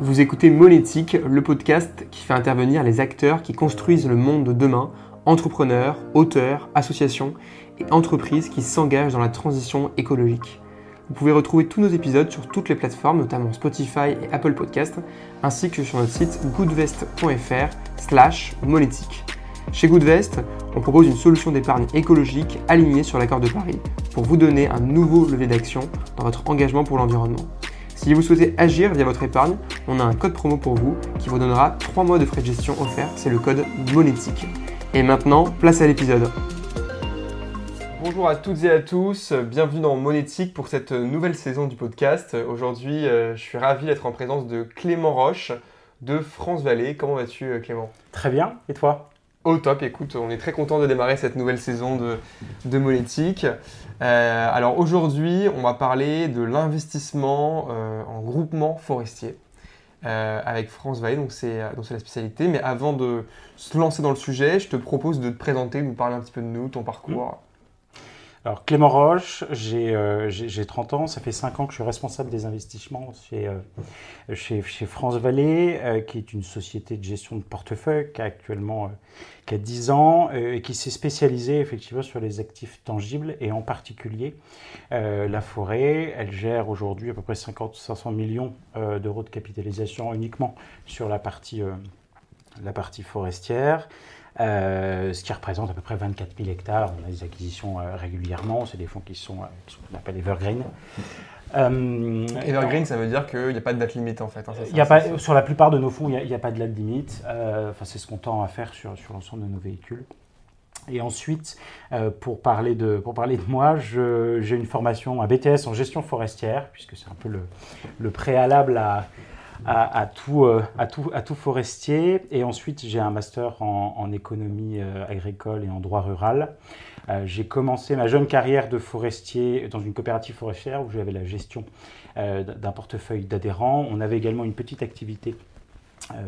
Vous écoutez Monétique, le podcast qui fait intervenir les acteurs qui construisent le monde de demain, entrepreneurs, auteurs, associations et entreprises qui s'engagent dans la transition écologique. Vous pouvez retrouver tous nos épisodes sur toutes les plateformes, notamment Spotify et Apple Podcast, ainsi que sur notre site goodvest.fr slash monétique. Chez Goodvest, on propose une solution d'épargne écologique alignée sur l'accord de Paris pour vous donner un nouveau levier d'action dans votre engagement pour l'environnement. Si vous souhaitez agir via votre épargne, on a un code promo pour vous qui vous donnera 3 mois de frais de gestion offerts, c'est le code monétique. Et maintenant, place à l'épisode. Bonjour à toutes et à tous, bienvenue dans Monétique pour cette nouvelle saison du podcast. Aujourd'hui, euh, je suis ravi d'être en présence de Clément Roche de France Vallée. Comment vas-tu euh, Clément? Très bien, et toi? Au top, écoute, on est très content de démarrer cette nouvelle saison de, de Monétique. Euh, alors aujourd'hui, on va parler de l'investissement euh, en groupement forestier euh, avec France Vallée, donc c'est la spécialité. Mais avant de se lancer dans le sujet, je te propose de te présenter, de nous parler un petit peu de nous, ton parcours. Alors Clément Roche, j'ai 30 ans, ça fait 5 ans que je suis responsable des investissements chez, chez, chez, France Vallée, qui est une société de gestion de portefeuille qui a actuellement qui a 10 ans et qui s'est spécialisée effectivement sur les actifs tangibles et en particulier la forêt. Elle gère aujourd'hui à peu près 50-500 millions d'euros de capitalisation uniquement sur la partie, la partie forestière. Euh, ce qui représente à peu près 24 000 hectares. On a des acquisitions euh, régulièrement, c'est des fonds qui sont, euh, qu'on appelle evergreen. evergreen, ça veut dire qu'il n'y a pas de date limite en fait. Hein, y a pas, sur la plupart de nos fonds, il n'y a, pas de date limite. Enfin, c'est ce qu'on tend à faire sur, sur l'ensemble de nos véhicules. Et ensuite, pour, parler de, pour parler de moi, j'ai une formation, un BTS en gestion forestière, puisque c'est un peu le, le préalable à, à, tout, euh, à, tout, à tout forestier. Et ensuite, j'ai un master en, économie euh, agricole et en droit rural. Euh, j'ai commencé ma jeune carrière de forestier dans une coopérative forestière où j'avais la gestion d'un portefeuille d'adhérents. On avait également une petite activité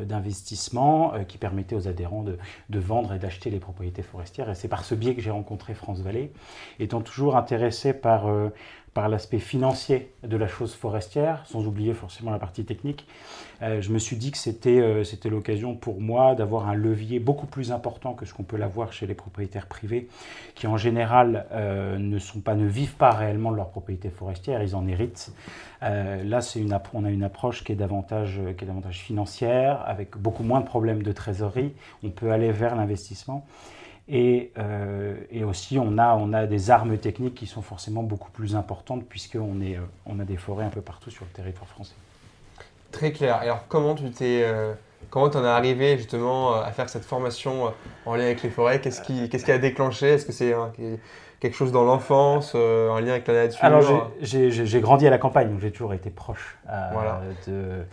d'investissement qui permettait aux adhérents de, vendre et d'acheter les propriétés forestières. Et c'est par ce biais que j'ai rencontré France Vallée, étant toujours intéressé par par l'aspect financier de la chose forestière, sans oublier forcément la partie technique, euh, je me suis dit que c'était euh, l'occasion pour moi d'avoir un levier beaucoup plus important que ce qu'on peut l'avoir chez les propriétaires privés, qui en général euh, ne, sont pas, ne vivent pas réellement de leur propriété forestière, ils en héritent. là, une, on a une approche qui est, davantage, qui est davantage financière, avec beaucoup moins de problèmes de trésorerie. On peut aller vers l'investissement. Et, euh, et, aussi, on a, on a des armes techniques qui sont forcément beaucoup plus importantes puisqu'on euh, on a des forêts un peu partout sur le territoire français. Très clair. Alors, comment tu t'es, euh, comment en es arrivé justement à faire cette formation en lien avec les forêts? Qu'est-ce qui, qu'est-ce qui a déclenché? Est-ce que c'est quelque chose dans l'enfance, en lien avec la nature Alors, j'ai, grandi à la campagne, donc j'ai toujours été proche de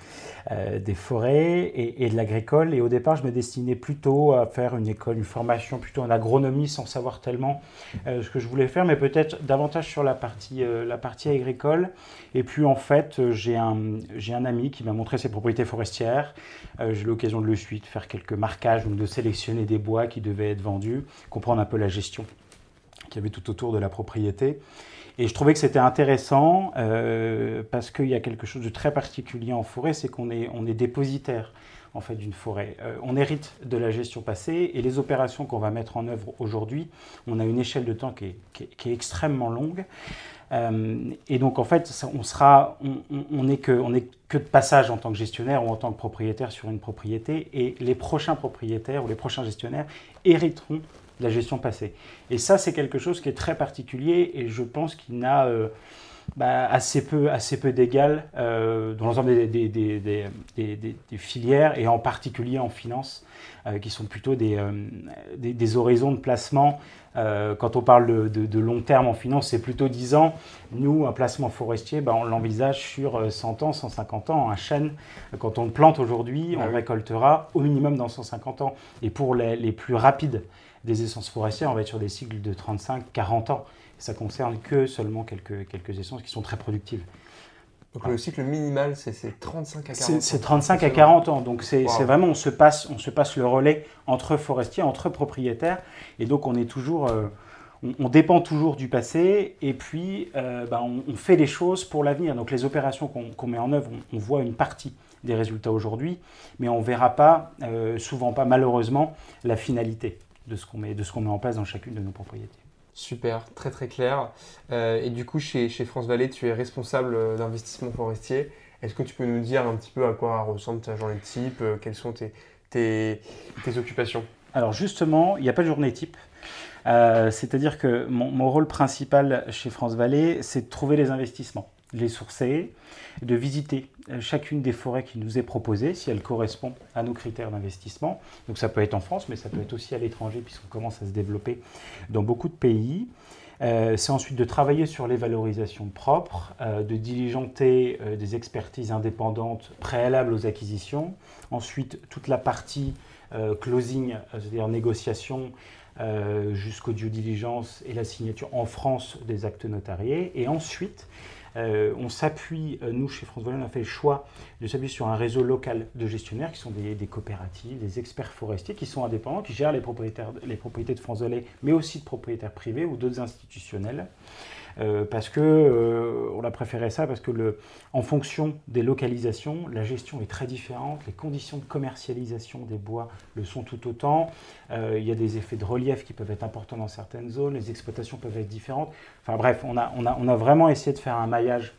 euh, des forêts et, de l'agricole. Et au départ, je me destinais plutôt à faire une école, une formation plutôt en agronomie sans savoir tellement euh, ce que je voulais faire, mais peut-être davantage sur la partie, euh, la partie agricole. Et puis en fait, j'ai un, j'ai un ami qui m'a montré ses propriétés forestières. j'ai eu l'occasion de le suivre, de faire quelques marquages, donc de sélectionner des bois qui devaient être vendus, comprendre un peu la gestion qu'il y avait tout autour de la propriété. Et je trouvais que c'était intéressant euh, parce qu'il y a quelque chose de très particulier en forêt, c'est qu'on est, on est dépositaire en fait d'une forêt. Euh, on hérite de la gestion passée et les opérations qu'on va mettre en œuvre aujourd'hui, on a une échelle de temps qui est, qui est, extrêmement longue. Euh, et donc en fait, on sera, on n'est que, on est que de passage en tant que gestionnaire ou en tant que propriétaire sur une propriété, et les prochains propriétaires ou les prochains gestionnaires hériteront la gestion passée. Et ça, c'est quelque chose qui est très particulier et je pense qu'il n'a euh, bah, assez peu, assez peu d'égal euh, dans l'ensemble des, des, filières et en particulier en finance, euh, qui sont plutôt des, horizons de placement. Quand on parle de, long terme en finance, c'est plutôt 10 ans. Nous, un placement forestier, bah, on l'envisage sur 100 ans, 150 ans. Un chêne, quand on le plante aujourd'hui, on ah récoltera au minimum dans 150 ans. Et pour les, les plus rapides, des essences forestières, on va être sur des cycles de 35-40 ans. ça concerne que seulement quelques, quelques essences qui sont très productives. Donc le cycle minimal, c'est 35 à 40 ans. C'est 35 à 40 ans. Donc c'est vraiment, on se, passe, on se passe le relais entre forestiers, entre propriétaires. Et donc on est toujours, euh, on, dépend toujours du passé et puis bah, on, fait les choses pour l'avenir. Donc les opérations qu'on met en œuvre, on, voit une partie des résultats aujourd'hui, mais on ne verra pas, souvent pas malheureusement, la finalité de ce qu'on met, met en place dans chacune de nos propriétés. Super, très très clair. et du coup, chez, France Vallée, tu es responsable d'investissement forestier. Est-ce que tu peux nous dire un petit peu à quoi ressemble ta journée type Quelles sont tes, occupations? Alors justement, il n'y a pas de journée type. Euh, c'est-à-dire que mon, rôle principal chez France Vallée, c'est de trouver les investissements, les sourcer, de visiter euh, chacune des forêts qui nous est proposée, si elle correspond à nos critères d'investissement. Donc ça peut être en France, mais ça peut être aussi à l'étranger, puisqu'on commence à se développer dans beaucoup de pays. Euh, c'est ensuite de travailler sur les valorisations propres, euh, de diligenter des expertises indépendantes préalables aux acquisitions. Ensuite, toute la partie closing, c'est-à-dire négociation, jusqu'au due diligence et la signature en France des actes notariés. Et ensuite, euh, on s'appuie, euh, nous chez France Vallée, on a fait le choix de s'appuyer sur un réseau local de gestionnaires qui sont des, coopératives, des experts forestiers qui sont indépendants, qui gèrent les, propriétés de France Vallée, mais aussi de propriétaires privés ou d'autres institutionnels. Euh, parce que euh, on a préféré ça parce que le, en fonction des localisations, la gestion est très différente, les conditions de commercialisation des bois le sont tout autant. Euh, il y a des effets de relief qui peuvent être importants dans certaines zones, les exploitations peuvent être différentes. Enfin bref, on a, on a, on a vraiment essayé de faire un maillage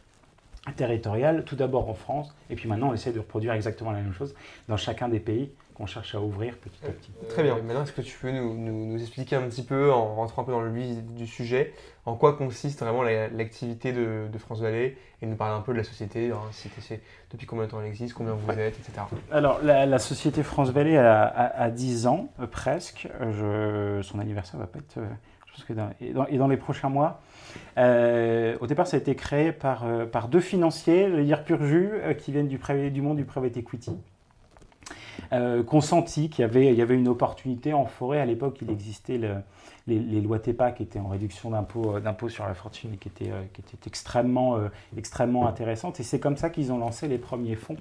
territorial, tout d'abord en France, et puis maintenant on essaie de reproduire exactement la même chose dans chacun des pays qu'on cherche à ouvrir petit à petit. Très bien. Maintenant, est-ce que tu peux nous, nous, expliquer un petit peu, en rentrant un peu dans le vif du sujet, en quoi consiste vraiment l'activité de, de, France Vallée et nous parler un peu de la société, hein, depuis combien de temps elle existe, combien vous êtes, etc. Alors, la, société France Vallée a, 10 ans, euh, presque. Je, son anniversaire va pas être. Euh, je pense que dans, et, dans, et, dans, les prochains mois. Euh, au départ, ça a été créé par, par deux financiers, je vais dire pur jus, qui viennent du, du monde du private equity euh, consenti qu'il y avait, une opportunité en forêt. À l'époque, il existait les, lois TEPA qui étaient en réduction d'impôts euh, sur la fortune et qui étaient, euh, euh, extrêmement intéressantes. Et c'est comme ça qu'ils ont lancé les premiers fonds,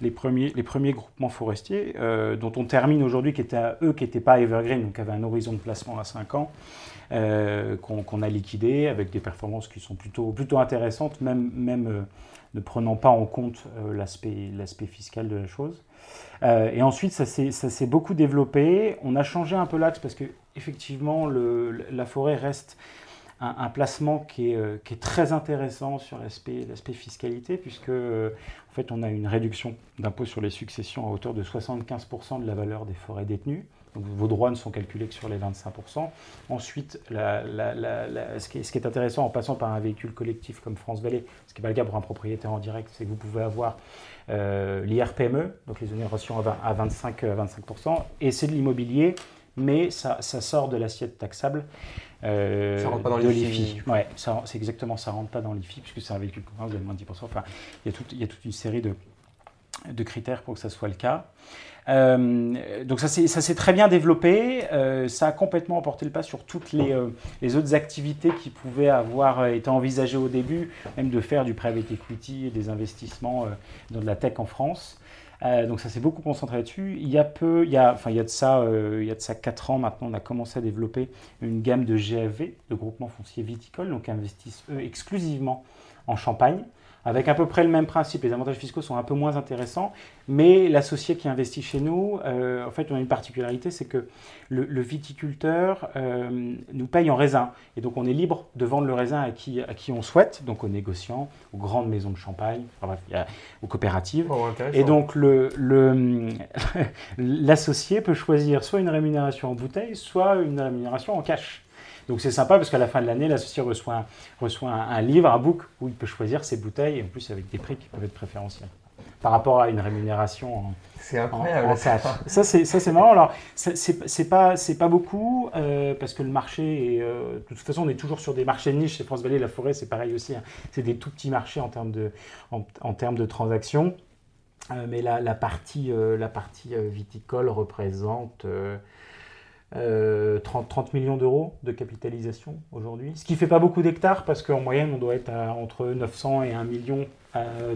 les premiers, groupements forestiers, dont on termine aujourd'hui, qui étaient à eux, qui n'étaient pas evergreen, donc avaient un horizon de placement à 5 ans. qu'on a liquidé avec des performances qui sont plutôt, intéressantes, même ne prenant pas en compte l'aspect fiscal de la chose. Euh, et ensuite, ça s'est beaucoup développé. On a changé un peu l'axe parce que effectivement, la forêt reste un, placement qui est, euh, qui est, très intéressant sur l'aspect fiscalité, puisque euh, en fait, on a une réduction d'impôt sur les successions à hauteur de 75% de la valeur des forêts détenues. Donc, vos droits ne sont calculés que sur les 25%. Ensuite, ce, qui est, ce, qui est, intéressant en passant par un véhicule collectif comme France Vallée, ce qui n'est pas le cas pour un propriétaire en direct, c'est que vous pouvez avoir euh, l'IRPME, donc les exonérations à 25, 25%, et c'est de l'immobilier, mais ça, ça, sort de l'assiette taxable. Euh, ça rentre pas dans l'IFI. Ouais, c'est exactement, ça rentre pas dans l'IFI, puisque c'est un véhicule commun, vous avez moins de 10%. Enfin, y il y a toute une série de, de critères pour que ça soit le cas. Euh, donc ça s'est très bien développé, euh, ça a complètement emporté le pas sur toutes les, euh, autres activités qui pouvaient avoir été envisagées au début, même de faire du private equity et des investissements dans de la tech en France. donc ça s'est beaucoup concentré là-dessus. Il y a peu, il y a, enfin il y a de ça, il y a de ça 4 ans maintenant, on a commencé à développer une gamme de GFV, de groupements fonciers viticoles, donc investissent eux exclusivement en Champagne avec à peu près le même principe. Les avantages fiscaux sont un peu moins intéressants, mais l'associé qui investit chez nous, euh, en fait, on a une particularité, c'est que le, viticulteur euh, nous paye en raisin. Et donc, on est libre de vendre le raisin à qui, à qui on souhaite, donc aux négociants, aux grandes maisons de champagne, enfin, bref, aux coopératives. Oh, et donc, l'associé le, peut choisir soit une rémunération en bouteille, soit une rémunération en cash. Donc c'est sympa parce qu'à la fin de l'année, l'associé reçoit, un, reçoit un, livre, un book où il peut choisir ses bouteilles, et en plus avec des prix qui peuvent être préférentiels par rapport à une rémunération en, c'est incroyable. ça, c'est, ça, c'est marrant. Alors, c'est, pas, c'est pas beaucoup, euh, parce que le marché, est, euh, de toute façon, on est toujours sur des marchés de niche. Chez France Vallée, la forêt, c'est pareil aussi. Hein. C'est des tout petits marchés en termes de, en, termes de transactions. Euh, mais la, la partie, la partie viticole représente 30, 30, millions d'euros de capitalisation aujourd'hui. Ce qui ne fait pas beaucoup d'hectares parce qu'en moyenne, on doit être à entre 900 et 1 million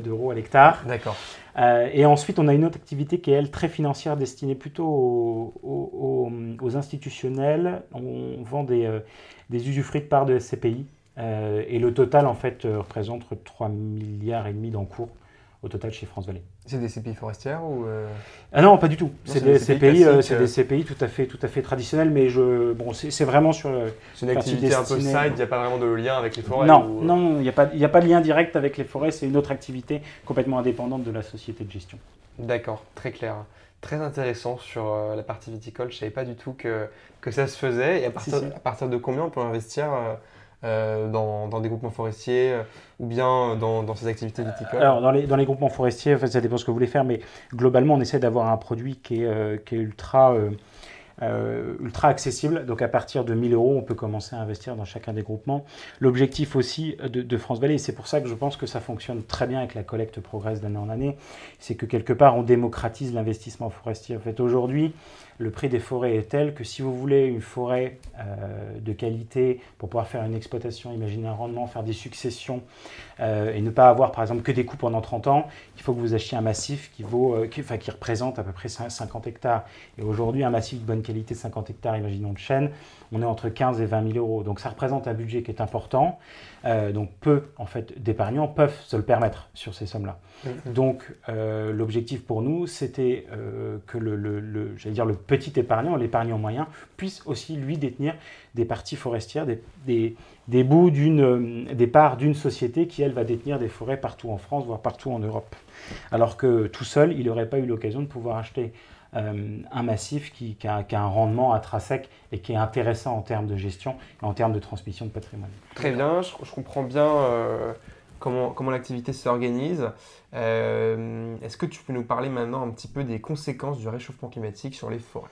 d'euros à l'hectare. D'accord. et ensuite, on a une autre activité qui est, elle, très financière, destinée plutôt aux, aux, institutionnels. On vend des, des usufruits de parts de SCPI. et le total, en fait, représente 3 milliards et demi d'encours au total chez France Vallée. C'est des CPI forestières ou euh Ah non, pas du tout. C'est des, CPI, euh, c'est des CPI tout à fait, tout à fait traditionnels, mais je, bon, c'est vraiment sur. C'est une activité un peu side. Il n'y a pas vraiment de lien avec les forêts. Non, non, il n'y a pas, il a pas de lien direct avec les forêts. C'est une autre activité complètement indépendante de la société de gestion. D'accord, très clair. Très intéressant sur euh, la partie viticole. Je savais pas du tout que, que ça se faisait. Et à partir, à partir de combien on peut investir euh, dans, des groupements forestiers euh, ou bien dans, ces activités viticoles Alors, dans les, dans les groupements forestiers, en fait, ça dépend ce que vous voulez faire, mais globalement, on essaie d'avoir un produit qui est, euh, ultra, accessible. Donc, à partir de 1000 euros, on peut commencer à investir dans chacun des groupements. L'objectif aussi de, de, France Vallée, et c'est pour ça que je pense que ça fonctionne très bien avec la collecte progresse d'année en année, c'est que quelque part, on démocratise l'investissement forestier. En fait, aujourd'hui, le prix des forêts est tel que si vous voulez une forêt euh, de qualité pour pouvoir faire une exploitation, imaginer un rendement, faire des successions euh, et ne pas avoir par exemple que des coûts pendant 30 ans, il faut que vous achetiez un massif qui, vaut, euh, qui, enfin, qui représente à peu près 50 hectares. Et aujourd'hui, un massif de bonne qualité de 50 hectares, imaginons de chêne, on est entre 15 et 20 000 euros. Donc ça représente un budget qui est important. donc peu en fait d'épargnants peuvent se le permettre sur ces sommes-là. Mm-hmm. Donc l'objectif pour nous, c'était que le, le, dire le petit épargnant, l'épargnant moyen, puisse aussi lui détenir des parties forestières, des, bouts d'une, euh, des parts d'une société qui, elle, va détenir des forêts partout en France, voire partout en Europe. Alors que tout seul, il n'aurait pas eu l'occasion de pouvoir acheter euh, un massif qui, a, un rendement intrinsèque et qui est intéressant en termes de gestion et en termes de transmission de patrimoine. Très bien, je, comprends bien euh, comment, l'activité s'organise. Euh, est-ce que tu peux nous parler maintenant un petit peu des conséquences du réchauffement climatique sur les forêts?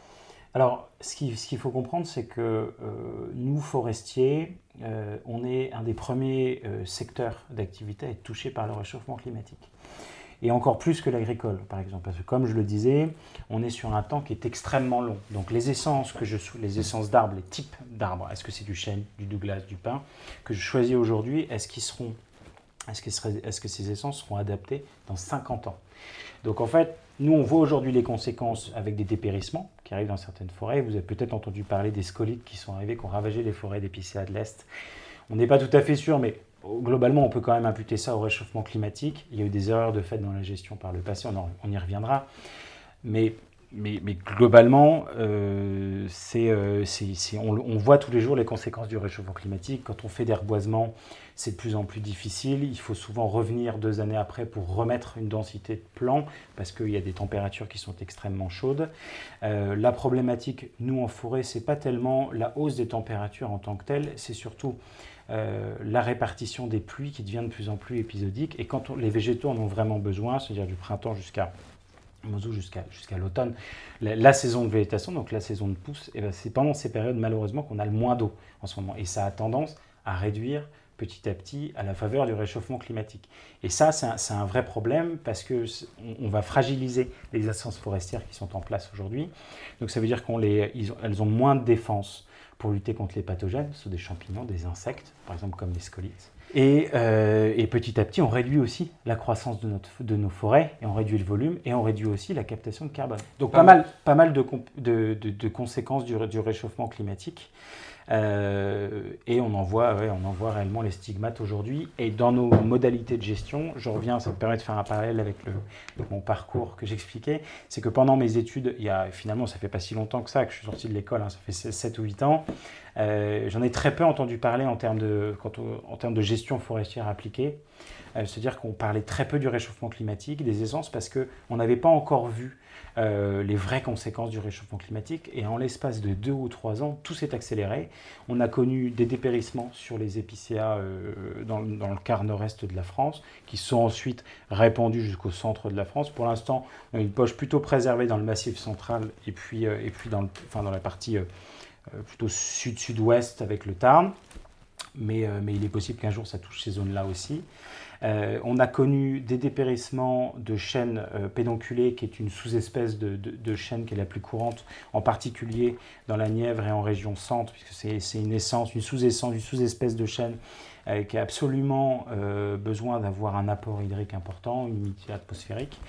Alors, ce qu'il faut comprendre, c'est que euh, nous, forestiers, euh, on est un des premiers secteurs d'activité à être touchés par le réchauffement climatique. Et encore plus que l'agricole, par exemple. Parce que, comme je le disais, on est sur un temps qui est extrêmement long. Donc, les essences que je les essences d'arbres, les types d'arbres, est-ce que c'est du chêne, du douglas, du pin, que je choisis aujourd'hui, est-ce qu'ils seront est-ce que, ces essences seront adaptées dans 50 ans? Donc en fait, nous on voit aujourd'hui les conséquences avec des dépérissements qui arrivent dans certaines forêts. Vous avez peut-être entendu parler des scolites qui sont arrivés, qui ont ravagé les forêts d'épicéa de l'Est. On n'est pas tout à fait sûr, mais globalement on peut quand même imputer ça au réchauffement climatique. Il y a eu des erreurs de fait dans la gestion par le passé, on, y reviendra. Mais mais, globalement, euh, euh, on, voit tous les jours les conséquences du réchauffement climatique. Quand on fait des reboisements, c'est de plus en plus difficile. Il faut souvent revenir deux années après pour remettre une densité de plan parce qu'il y a des températures qui sont extrêmement chaudes. Euh, la problématique, nous en forêt, c'est pas tellement la hausse des températures en tant que telle, c'est surtout la répartition des pluies qui devient de plus en plus épisodique. Et quand les végétaux en ont vraiment besoin, c'est-à-dire du printemps jusqu'à jusqu'à l'automne, la, saison de végétation, donc la saison de pousse, eh ben, c'est pendant ces périodes malheureusement qu'on a le moins d'eau en ce moment. Et ça a tendance à réduire petit à petit à la faveur du réchauffement climatique. Et ça, c'est un, vrai problème parce que on, va fragiliser les essences forestières qui sont en place aujourd'hui. Donc ça veut dire qu'elles ont, ont moins de défense pour lutter contre les pathogènes, ce sont des champignons, des insectes, par exemple comme les scolites. Euh, et, petit à petit, on réduit aussi la croissance de, notre, de, nos forêts, et on réduit le volume, et on réduit aussi la captation de carbone. Donc pas, mal, pas mal de, de, de conséquences du, du, réchauffement climatique. Euh, et on en, voit, on en voit réellement les stigmates aujourd'hui. Et dans nos modalités de gestion, je reviens, ça me permet de faire un parallèle avec, mon parcours que j'expliquais, c'est que pendant mes études, finalement, ça fait pas si longtemps que ça, que je suis sorti de l'école, hein, ça fait 7 ou 8 ans, euh, j'en ai très peu entendu parler en termes de, en termes de gestion forestière appliquée. Euh, c'est-à-dire qu'on parlait très peu du réchauffement climatique, des essences, parce qu'on n'avait pas encore vu euh, les vraies conséquences du réchauffement climatique. Et en l'espace de deux ou trois ans, tout s'est accéléré. On a connu des dépérissements sur les épicéas dans, dans, le quart nord-est de la France, qui sont ensuite répandus jusqu'au centre de la France. Pour l'instant, on a une poche plutôt préservée dans le massif central et puis, et puis dans, le, enfin, dans la partie euh, plutôt sud-sud-ouest avec le Tarn. Mais, euh, mais, il est possible qu'un jour ça touche ces zones-là aussi. Euh, on a connu des dépérissements de chênes euh, qui est une sous-espèce de, de, chêne qui est la plus courante, en particulier dans la Nièvre et en région centre, puisque c'est une essence, une sous-essence, une sous-espèce de chêne qui a absolument besoin d'avoir un apport hydrique important, une humidité atmosphérique.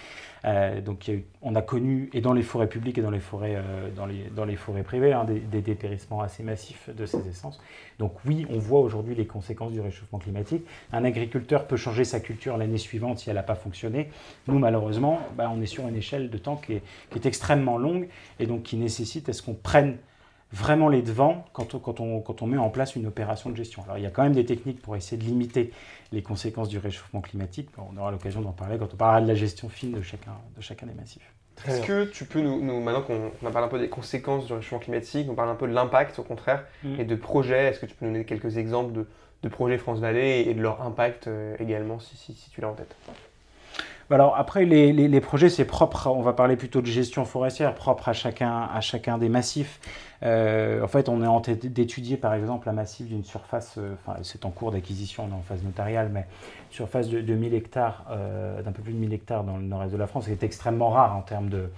Euh, donc on a connu, et dans les forêts publiques et dans les forêts, euh, dans les, dans les forêts privées, hein, des, dépérissements assez massifs de ces essences. Donc oui, on voit aujourd'hui les conséquences du réchauffement climatique. Un agriculteur peut changer sa culture l'année suivante si elle n'a pas fonctionné. Nous, malheureusement, bah, on est sur une échelle de temps qui est, qui est extrêmement longue et donc qui nécessite à ce qu'on prenne vraiment les devants quand on, quand, on, quand on, met en place une opération de gestion. Alors il y a quand même des techniques pour essayer de limiter les conséquences du réchauffement climatique. On aura l'occasion d'en parler quand on parlera de la gestion fine de chacun, de chacun des massifs. Est-ce que tu peux nous, maintenant qu'on a parlé un peu des conséquences du réchauffement climatique, on parle un peu de l'impact au contraire mm. et de projets, est-ce que tu peux nous donner quelques exemples de, de projets France Vallée et de leur impact euh, également si, si, si tu l'as en tête? Alors après, les, les, projets, c'est propre, on va parler plutôt de gestion forestière, propre à chacun, à chacun des massifs. Euh, en fait, on est en train d'étudier par exemple un massif d'une surface, euh, c'est en cours d'acquisition, on est en phase notariale, mais une surface de, de 1000 hectares, euh, d'un peu plus de 1000 hectares dans le nord-est de la France, qui est extrêmement rare en termes de,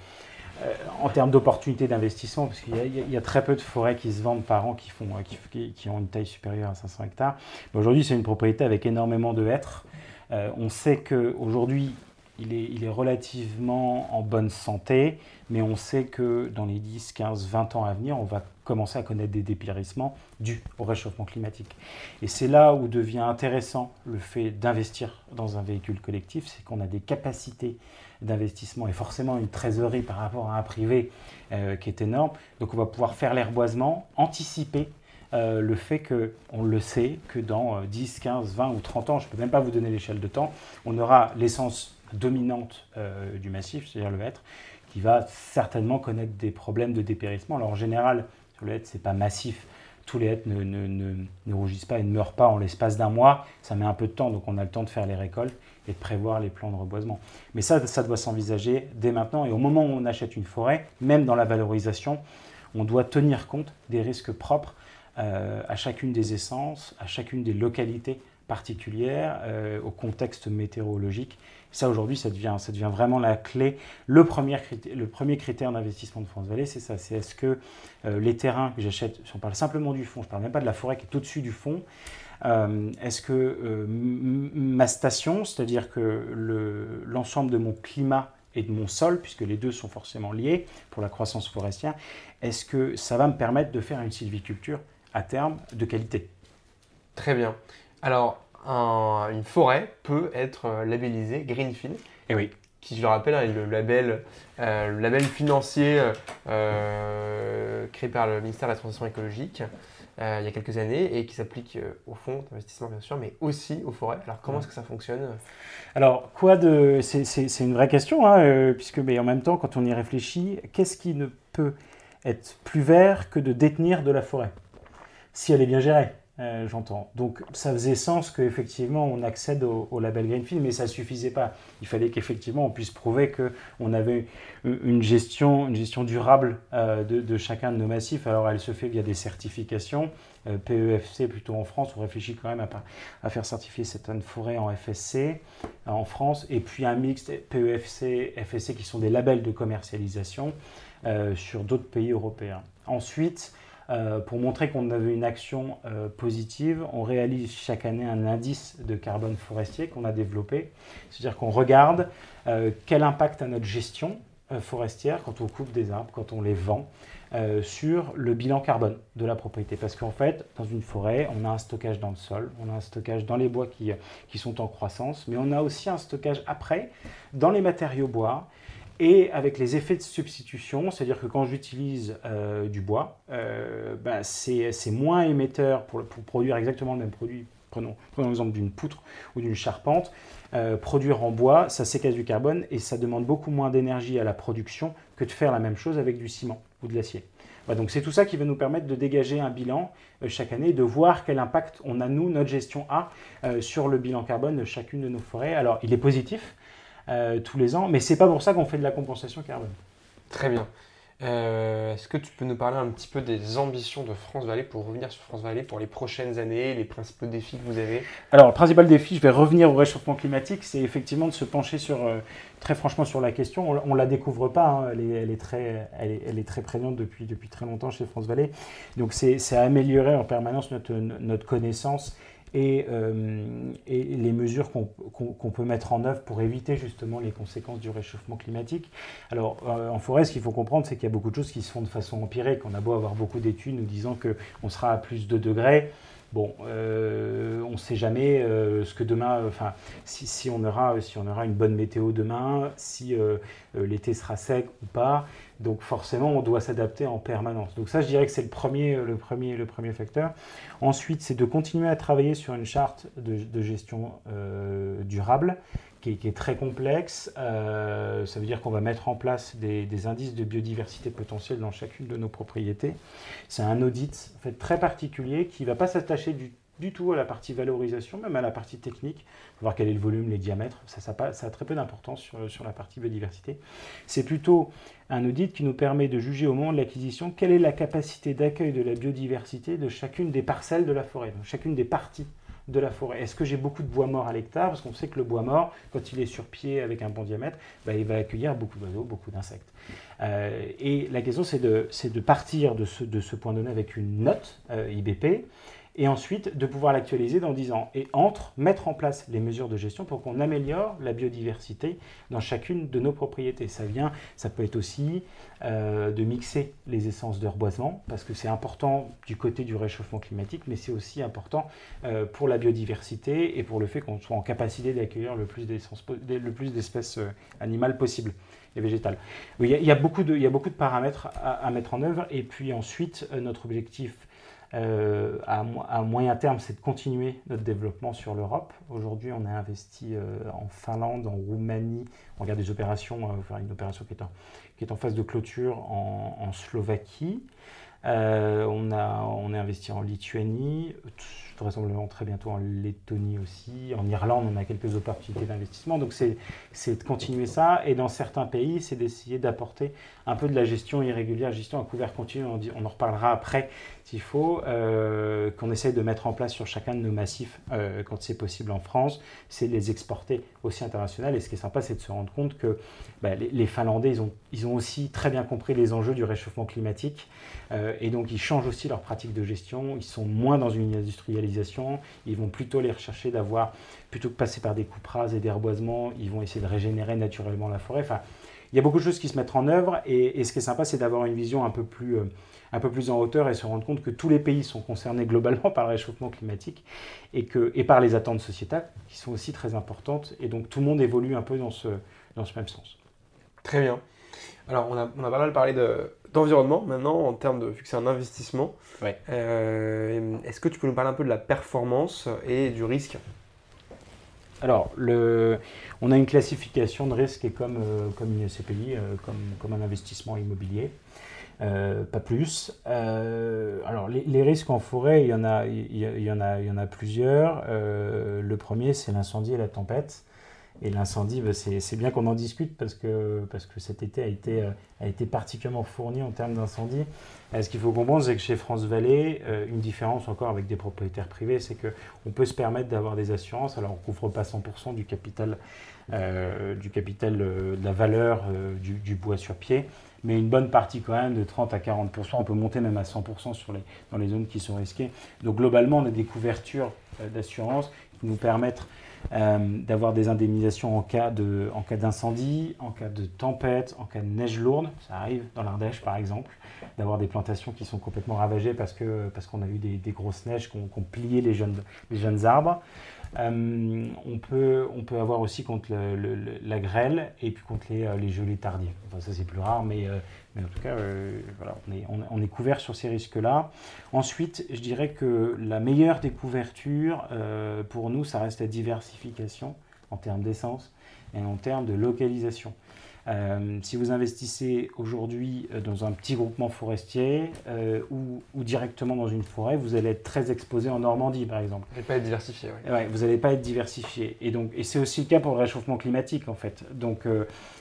en termes d'opportunités d'investissement, parce qu'il y, y, a très peu de forêts qui se vendent par an qui, font, qui, qui ont une taille supérieure à 500 hectares. Aujourd'hui, c'est une propriété avec énormément de hêtres. on sait qu'aujourd'hui, il est, relativement en bonne santé, mais on sait que dans les 10, 15, 20 ans à venir, on va commencer à connaître des dépérissements dus au réchauffement climatique. Et c'est là où devient intéressant le fait d'investir dans un véhicule collectif, c'est qu'on a des capacités d'investissement et forcément une trésorerie par rapport à un privé euh, qui est énorme. Donc on va pouvoir faire l'herboisement, anticiper euh, le fait que, on le sait, que dans 10, 15, 20 ou 30 ans, je ne peux même pas vous donner l'échelle de temps, on aura l'essence dominante euh, du massif, c'est-à-dire le hêtre, qui va certainement connaître des problèmes de dépérissement. Alors en général, le hêtre, ce n'est pas massif. Tous les hêtres ne, ne, rougissent pas et ne meurent pas en l'espace d'un mois. Ça met un peu de temps, donc on a le temps de faire les récoltes et de prévoir les plans de reboisement. Mais ça, ça doit s'envisager dès maintenant. Et au moment où on achète une forêt, même dans la valorisation, on doit tenir compte des risques propres euh, à chacune des essences, à chacune des localités particulières, euh, au contexte météorologique ça, aujourd'hui, ça devient, vraiment la clé. Le premier, le premier critère d'investissement de France Vallée, c'est ça. C'est est-ce que euh, les terrains que j'achète, si on parle simplement du fond, je ne parle même pas de la forêt qui est au-dessus du fond, euh, est-ce que ma station, c'est-à-dire que l'ensemble de mon climat et de mon sol, puisque les deux sont forcément liés pour la croissance forestière, est-ce que ça va me permettre de faire une sylviculture à terme de qualité? Très bien. Alors, une forêt peut être euh, labellisée Greenfield. Et eh oui. Qui, je le rappelle, est le label, euh, le label financier euh, créé par le ministère de la Transition écologique il y a quelques années et qui s'applique aux fonds d'investissement, bien sûr, mais aussi aux forêts. Alors, comment est-ce que ça fonctionne Alors, quoi de. C'est une vraie question, hein, puisque mais en même temps, quand on y réfléchit, qu'est-ce qui ne peut être plus vert que de détenir de la forêt si elle est bien gérée? Euh, j'entends. Donc ça faisait sens qu'effectivement on accède au, label Greenfield, mais ça ne suffisait pas. Il fallait qu'effectivement on puisse prouver qu'on avait une gestion, une gestion durable euh, de, chacun de nos massifs. Alors elle se fait via des certifications. Euh, PEFC plutôt en France, on réfléchit quand même à, à faire certifier certaines forêts en FSC en France, et puis un mix PEFC, FSC qui sont des labels de commercialisation sur d'autres pays européens. Ensuite, euh, pour montrer qu'on avait une action euh, positive, on réalise chaque année un indice de carbone forestier qu'on a développé. C'est-à-dire qu'on regarde euh, quel impact a notre gestion forestière quand on coupe des arbres, quand on les vend, sur le bilan carbone de la propriété. Parce qu'en fait, dans une forêt, on a un stockage dans le sol, on a un stockage dans les bois qui, qui sont en croissance, mais on a aussi un stockage après dans les matériaux bois et avec les effets de substitution, c'est-à-dire que quand j'utilise euh, du bois, euh, ben, c'est moins émetteur pour, produire exactement le même produit. Prenons, l'exemple d'une poutre ou d'une charpente. Euh, produire en bois, ça séquestre du carbone et ça demande beaucoup moins d'énergie à la production que de faire la même chose avec du ciment ou de l'acier. donc c'est tout ça qui va nous permettre de dégager un bilan chaque année, de voir quel impact on a, nous, notre gestion a sur le bilan carbone de chacune de nos forêts. Alors il est positif, euh, tous les ans. Mais c'est pas pour ça qu'on fait de la compensation carbone. Très bien. Euh, est-ce que tu peux nous parler un petit peu des ambitions de France Vallée pour revenir sur France Vallée pour les prochaines années, les principaux défis que vous avez? Alors, le principal défi, je vais revenir au réchauffement climatique, c'est effectivement de se pencher sur, euh, très franchement sur la question. On ne la découvre pas, hein. elle, est, très, elle, est, très prégnante depuis, depuis très longtemps chez France Vallée. Donc, c'est améliorer en permanence notre, notre connaissance euh, et, les mesures qu'on peut mettre en œuvre pour éviter justement les conséquences du réchauffement climatique. Alors euh, en forêt, ce qu'il faut comprendre, c'est qu'il y a beaucoup de choses qui se font de façon empirique. On a beau avoir beaucoup d'études nous disant qu'on sera à plus de degrés. Bon, euh, on ne sait jamais ce que demain, enfin, si, on aura, si on aura une bonne météo demain, si l'été sera sec ou pas. Donc forcément, on doit s'adapter en permanence. Donc ça, je dirais que c'est le premier, le, premier, le premier facteur. Ensuite, c'est de continuer à travailler sur une charte de, gestion euh, durable qui est, très complexe. Euh, ça veut dire qu'on va mettre en place des, indices de biodiversité potentielle dans chacune de nos propriétés. C'est un audit très particulier qui ne va pas s'attacher du tout à la partie valorisation, même à la partie technique, voir quel est le volume, les diamètres, ça, ça, a très peu d'importance sur, sur, la partie biodiversité. C'est plutôt un audit qui nous permet de juger au moment de l'acquisition quelle est la capacité d'accueil de la biodiversité de chacune des parcelles de la forêt, donc chacune des parties de la forêt. Est-ce que j'ai beaucoup de bois mort à l'hectare? Parce qu'on sait que le bois mort, quand il est sur pied avec un bon diamètre, bah, il va accueillir beaucoup d'oiseaux, beaucoup d'insectes. Euh, et la question, c'est de, partir de ce, de point donné avec une note euh, IBP et ensuite de pouvoir l'actualiser dans 10 ans. Et entre, mettre en place les mesures de gestion pour qu'on améliore la biodiversité dans chacune de nos propriétés. Ça vient, ça peut être aussi euh, de mixer les essences de reboisement, parce que c'est important du côté du réchauffement climatique, mais c'est aussi important euh, pour la biodiversité et pour le fait qu'on soit en capacité d'accueillir le plus d'espèces euh, animales possibles et végétales. Il y, a, beaucoup de, paramètres à mettre en œuvre, et puis ensuite, notre objectif euh, à, moyen terme, c'est de continuer notre développement sur l'Europe. Aujourd'hui, on a investi euh, en Finlande, en Roumanie. On regarde des opérations, euh, une opération qui est en, phase de clôture en, Slovaquie. on, a, on est investi en Lituanie, vraisemblablement très bientôt en Lettonie aussi. En Irlande, on a quelques opportunités d'investissement. Donc, c'est de continuer ça. Et dans certains pays, c'est d'essayer d'apporter un peu de la gestion irrégulière, gestion à couvert continu. On, on en reparlera après faut, euh, qu'on essaye de mettre en place sur chacun de nos massifs euh, quand c'est possible en France, c'est de les exporter aussi international. Et ce qui est sympa, c'est de se rendre compte que bah, les, Finlandais, ils ont, ils ont aussi très bien compris les enjeux du réchauffement climatique. Euh, et donc, ils changent aussi leurs pratiques de gestion. Ils sont moins dans une industrialisation. Ils vont plutôt les rechercher d'avoir, plutôt que passer par des coupes et des reboisements, ils vont essayer de régénérer naturellement la forêt. Enfin, il y a beaucoup de choses qui se mettent en œuvre. Et, et ce qui est sympa, c'est d'avoir une vision un peu plus un peu plus en hauteur et se rendre compte que tous les pays sont concernés globalement par le réchauffement climatique et, que, et par les attentes sociétales qui sont aussi très importantes. Et donc tout le monde évolue un peu dans ce, dans ce même sens. Très bien. Alors on a, on a pas mal parlé d'environnement maintenant en termes de, vu que c'est un investissement. Ouais. Euh, est-ce que tu peux nous parler un peu de la performance et du risque? Alors, le, on a une classification de risque est comme, euh, comme une SCPI, euh, comme, comme un investissement immobilier. Euh, pas plus. Euh, alors les, risques en forêt, il y en a, il y, en a, il y en a plusieurs. Euh, le premier, c'est l'incendie et la tempête. Et l'incendie, bah, c'est bien qu'on en discute parce que, parce que cet été a été, a été particulièrement fourni en termes d'incendie. Ce qu'il faut comprendre, c'est que chez France Vallée, une différence encore avec des propriétaires privés, c'est qu'on peut se permettre d'avoir des assurances. Alors on ne couvre pas 100% du capital, du capital de la valeur du, du, bois sur pied, mais une bonne partie quand même de 30 à 40%, on peut monter même à 100% sur les, dans les zones qui sont risquées. Donc globalement, on a des couvertures euh, d'assurance qui nous permettent euh, d'avoir des indemnisations en cas, de, en d'incendie, en cas de tempête, en cas de neige lourde, ça arrive dans l'Ardèche par exemple, d'avoir des plantations qui sont complètement ravagées parce qu'on parce qu'on a eu des, grosses neiges qui ont plié les jeunes, les jeunes arbres. Euh, on, peut, avoir aussi contre la grêle et puis contre les, euh, les gelées tardives. Enfin, ça, c'est plus rare, mais, euh, en tout cas, on, est, on, est, couvert sur ces risques-là. Ensuite, je dirais que la meilleure des couvertures, pour nous, ça reste la diversification en termes d'essence et en termes de localisation. Euh, si vous investissez aujourd'hui euh, dans un petit groupement forestier euh, ou, directement dans une forêt, vous allez être très exposé en Normandie, par exemple. Vous n'allez pas être diversifié. Oui. Ouais, vous n'allez pas être diversifié. Et, donc, et c'est aussi le cas pour le réchauffement climatique, en fait. Donc,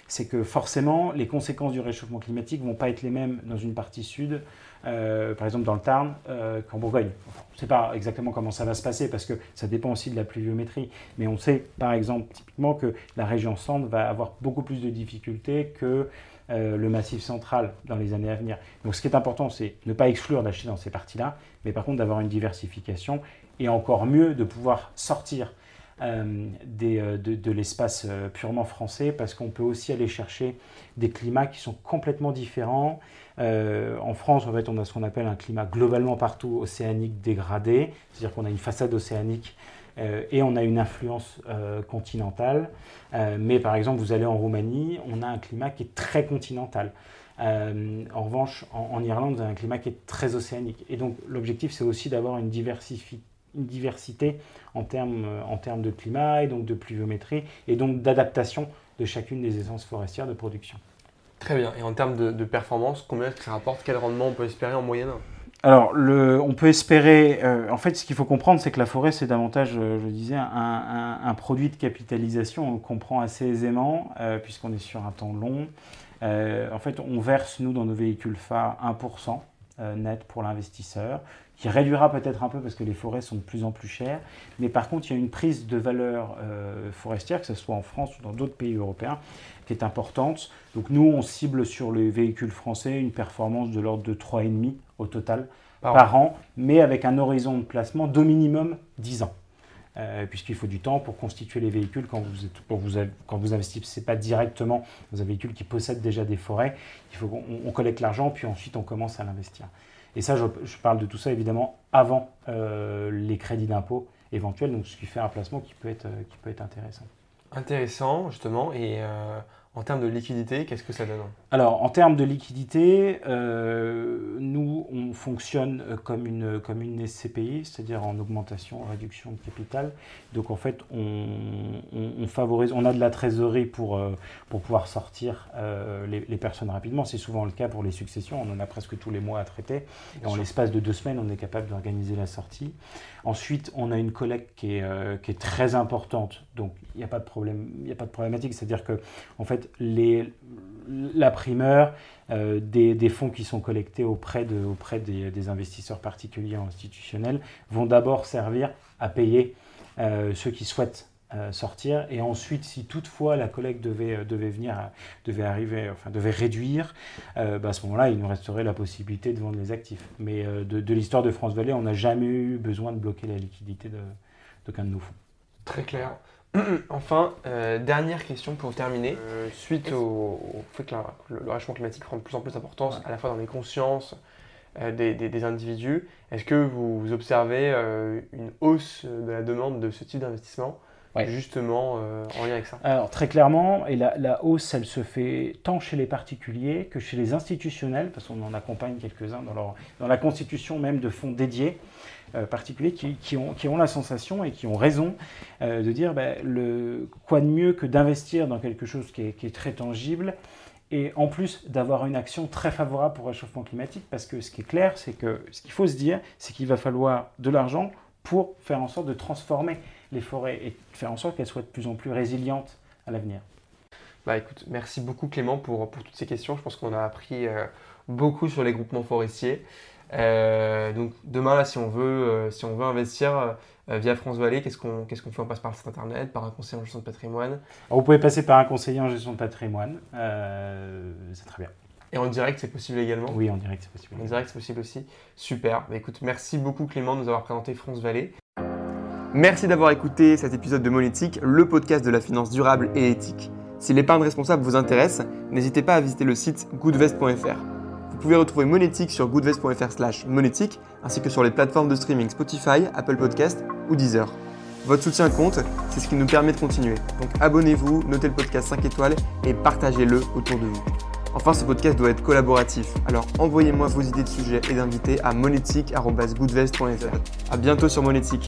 c'est que forcément, les conséquences du réchauffement climatique ne vont pas être les mêmes dans une partie sud, euh, par exemple dans le Tarn, euh, qu'en Bourgogne. on ne sait pas exactement comment ça va se passer parce que ça dépend aussi de la pluviométrie. Mais on sait, par exemple, typiquement que la région centre va avoir beaucoup plus de difficultés que euh, le massif central dans les années à venir. Donc ce qui est important, c'est ne pas exclure d'acheter dans ces parties-là, mais par contre d'avoir une diversification et encore mieux de pouvoir sortir euh, de, l'espace purement français parce qu'on peut aussi aller chercher des climats qui sont complètement différents. En France, en fait, on a ce qu'on appelle un climat globalement partout océanique dégradé, c'est-à-dire qu'on a une façade océanique euh, et on a une influence euh, continentale. Euh, mais par exemple, vous allez en Roumanie, on a un climat qui est très continental. en revanche, en, Irlande, vous avez un climat qui est très océanique. Et donc, l'objectif, c'est aussi d'avoir une, diversité en termes de climat et donc de pluviométrie et donc d'adaptation de chacune des essences forestières de production. Très bien. Et en termes de, performance, combien est-ce que ça rapporte? Quel rendement on peut espérer en moyenne? Alors, on peut espérer. Euh, en fait, ce qu'il faut comprendre, c'est que la forêt, c'est davantage, euh, je disais, un, produit de capitalisation qu'on comprend assez aisément, euh, puisqu'on est sur un temps long. en fait, on verse, nous, dans nos véhicules phares, 1% net pour l'investisseur, qui réduira peut-être un peu parce que les forêts sont de plus en plus chères. Mais par contre, il y a une prise de valeur forestière, que ce soit en France ou dans d'autres pays européens, qui est importante. Donc, nous, on cible sur les véhicules français une performance de l'ordre de 3,5 au total par, an. mais avec un horizon de placement d'au minimum 10 ans. Euh, puisqu'il faut du temps pour constituer les véhicules quand vous, êtes, vous, quand vous investissez pas directement dans un véhicule qui possède déjà des forêts. Il faut qu'on collecte l'argent, puis ensuite on commence à l'investir. Et ça, je, parle de tout ça évidemment avant euh, les crédits d'impôt éventuels, donc ce qui fait un placement qui peut être, qui peut être intéressant. Intéressant, justement. Et euh, en termes de liquidité, qu'est-ce que ça donne Alors, en termes de liquidité, euh, nous, on fonctionne euh, comme une, comme une SCPI, c'est-à-dire en augmentation, réduction de capital. Donc, en fait, on, on, favorise, on a de la trésorerie pour, euh, pour pouvoir sortir les, les, personnes rapidement. C'est souvent le cas pour les successions. On en a presque tous les mois à traiter. Et en l'espace de deux semaines, on est capable d'organiser la sortie. Ensuite, on a une collecte qui est, qui est très importante. Donc, il n'y a pas de problème, il n'y a pas de problématique. C'est-à-dire que, en fait, la primeur euh, des, fonds qui sont collectés auprès, de, auprès des, investisseurs particuliers institutionnels vont d'abord servir à payer euh, ceux qui souhaitent euh, sortir. Et ensuite si toutefois la collecte devait, venir devait arriver enfin devait réduire bah, à ce moment-là il nous resterait la possibilité de vendre les actifs. Mais de, l'histoire de France Vallée on n'a jamais eu besoin de bloquer la liquidité de de nos fonds. Très clair Enfin, euh, dernière question pour terminer. Euh, suite au, fait que le réchauffement climatique prend de plus en plus d'importance à la fois dans les consciences euh, des, individus, est-ce que vous, observez une hausse de la demande de ce type d'investissement? Justement en lien avec ça Alors très clairement, et la, la, hausse, elle se fait tant chez les particuliers que chez les institutionnels, parce qu'on en accompagne quelques-uns dans, dans la constitution même de fonds dédiés. Euh, particuliers qui, ont, qui, ont, la sensation et qui ont raison euh, de dire ben, le, quoi de mieux que d'investir dans quelque chose qui est, très tangible et en plus d'avoir une action très favorable pour le réchauffement climatique parce que ce qui est clair, c'est que ce qu'il faut se dire, c'est qu'il va falloir de l'argent pour faire en sorte de transformer les forêts et faire en sorte qu'elles soient de plus en plus résilientes à l'avenir. Bah écoute, merci beaucoup Clément pour, pour toutes ces questions. Je pense qu'on a appris euh, beaucoup sur les groupements forestiers. Euh, donc demain, là, si on veut, euh, si on veut investir via France Vallée, qu'est-ce qu'on qu'est-ce qu'on fait? On passe par le site internet, par un conseiller en gestion de patrimoine Vous pouvez passer par un conseiller en gestion de patrimoine, c'est très bien. Et en direct, c'est possible également? Oui, en direct, c'est possible. En direct, c'est possible aussi. Super. Bah, écoute, merci beaucoup Clément de nous avoir présenté France Vallée. Merci d'avoir écouté cet épisode de Monétique, le podcast de la finance durable et éthique. Si l'épargne responsable vous intéresse, n'hésitez pas à visiter le site goodvest.fr. Vous pouvez retrouver Monétique sur goodvest.fr slash monétique, ainsi que sur les plateformes de streaming Spotify, Apple Podcast ou Deezer. Votre soutien compte, c'est ce qui nous permet de continuer. Donc abonnez-vous, notez le podcast 5 étoiles et partagez-le autour de vous. Enfin, ce podcast doit être collaboratif, alors envoyez-moi vos idées de sujets et d'invités à monétique.goodvest.fr. A bientôt sur Monétique.